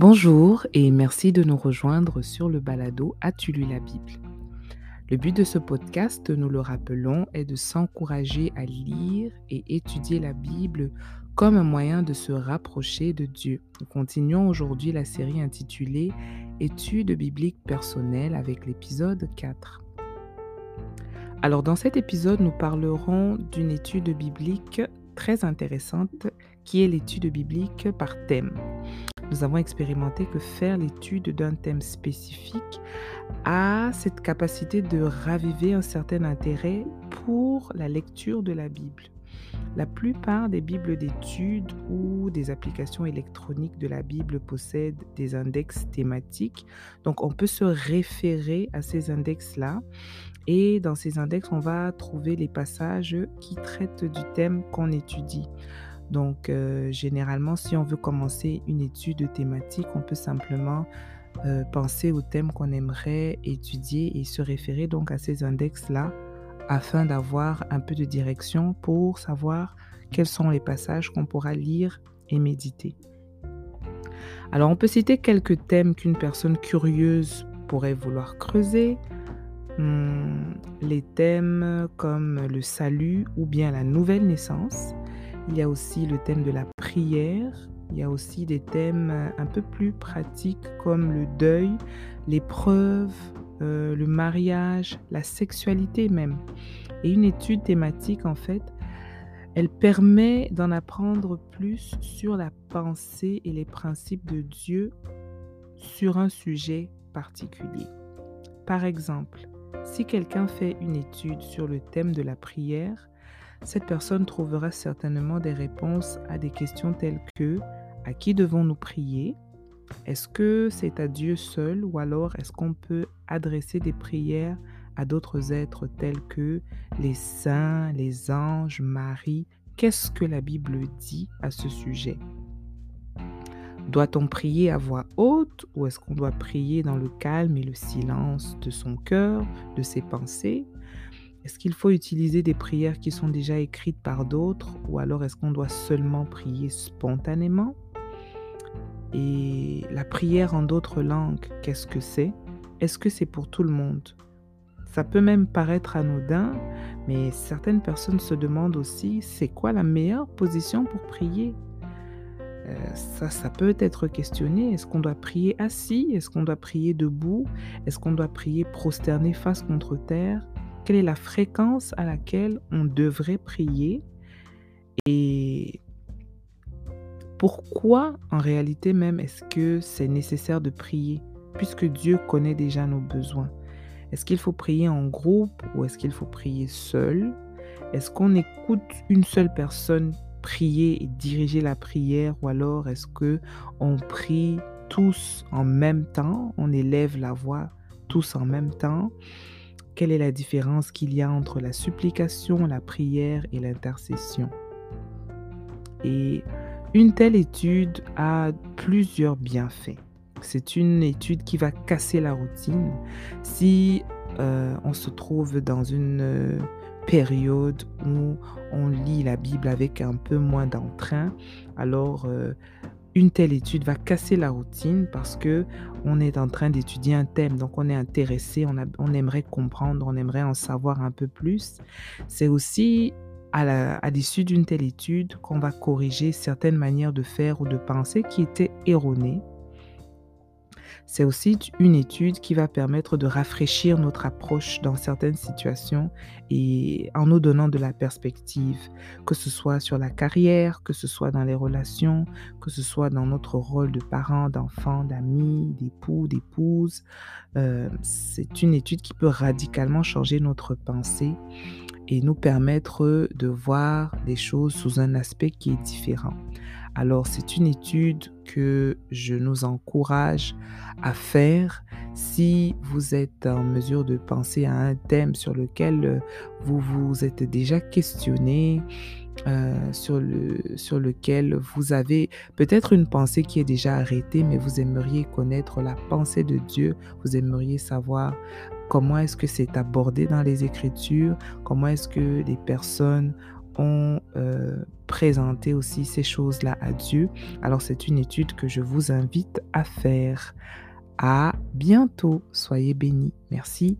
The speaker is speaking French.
Bonjour et merci de nous rejoindre sur le balado As-tu lu la Bible Le but de ce podcast, nous le rappelons, est de s'encourager à lire et étudier la Bible comme un moyen de se rapprocher de Dieu. Nous continuons aujourd'hui la série intitulée Études bibliques personnelles avec l'épisode 4. Alors dans cet épisode, nous parlerons d'une étude biblique très intéressante qui est l'étude biblique par thème. Nous avons expérimenté que faire l'étude d'un thème spécifique a cette capacité de raviver un certain intérêt pour la lecture de la Bible. La plupart des Bibles d'études ou des applications électroniques de la Bible possèdent des index thématiques. Donc on peut se référer à ces index-là et dans ces index, on va trouver les passages qui traitent du thème qu'on étudie. Donc, euh, généralement, si on veut commencer une étude thématique, on peut simplement euh, penser au thème qu'on aimerait étudier et se référer donc à ces index-là afin d'avoir un peu de direction pour savoir quels sont les passages qu'on pourra lire et méditer. Alors, on peut citer quelques thèmes qu'une personne curieuse pourrait vouloir creuser. Hmm, les thèmes comme le salut ou bien la nouvelle naissance, il y a aussi le thème de la prière. Il y a aussi des thèmes euh, un peu plus pratiques comme le deuil, l'épreuve, euh, le mariage, la sexualité même. Et une étude thématique, en fait, elle permet d'en apprendre plus sur la pensée et les principes de Dieu sur un sujet particulier. Par exemple, si quelqu'un fait une étude sur le thème de la prière, cette personne trouvera certainement des réponses à des questions telles que à qui devons-nous prier? Est-ce que c'est à Dieu seul ou alors est-ce qu'on peut adresser des prières à d'autres êtres tels que les saints, les anges, Marie? Qu'est-ce que la Bible dit à ce sujet? Doit-on prier à voix haute ou est-ce qu'on doit prier dans le calme et le silence de son cœur, de ses pensées? Est-ce qu'il faut utiliser des prières qui sont déjà écrites par d'autres ou alors est-ce qu'on doit seulement prier spontanément? Et la prière en d'autres langues, qu'est-ce que c'est? Est-ce que c'est pour tout le monde? Ça peut même paraître anodin, mais certaines personnes se demandent aussi, c'est quoi la meilleure position pour prier? Euh, ça, ça peut être questionné. Est-ce qu'on doit prier assis? Est-ce qu'on doit prier debout? Est-ce qu'on doit prier prosterné face contre terre? Quelle est la fréquence à laquelle on devrait prier et pourquoi en réalité même est-ce que c'est nécessaire de prier puisque Dieu connaît déjà nos besoins? Est-ce qu'il faut prier en groupe ou est-ce qu'il faut prier seul? Est-ce qu'on écoute une seule personne prier et diriger la prière ou alors est-ce que on prie tous en même temps, on élève la voix tous en même temps? Quelle est la différence qu'il y a entre la supplication, la prière et l'intercession Et une telle étude a plusieurs bienfaits. C'est une étude qui va casser la routine. Si euh, on se trouve dans une euh, période où on lit la Bible avec un peu moins d'entrain, alors euh, une telle étude va casser la routine parce que on est en train d'étudier un thème, donc on est intéressé, on, on, aimerait comprendre, on aimerait en savoir un peu plus. C'est aussi à l'issue d'une telle étude qu'on va corriger certaines manières de faire ou de penser qui étaient erronées c'est aussi une étude qui va permettre de rafraîchir notre approche dans certaines situations et en nous donnant de la perspective, que ce soit sur la carrière, que ce soit dans les relations, que ce soit dans notre rôle de parents, d'enfants, d'amis, d'époux, d'épouses. Euh, c'est une étude qui peut radicalement changer notre pensée et nous permettre de voir les choses sous un aspect qui est différent. Alors c'est une étude que je nous encourage à faire si vous êtes en mesure de penser à un thème sur lequel euh, vous vous êtes déjà questionné, euh, sur, le, sur lequel vous avez peut-être une pensée qui est déjà arrêtée, mais vous aimeriez connaître la pensée de Dieu, vous aimeriez savoir comment est-ce que c'est abordé dans les Écritures, comment est-ce que les personnes ont euh, présenté aussi ces choses-là à Dieu. Alors c'est une étude que je vous invite à faire. À bientôt. Soyez bénis. Merci.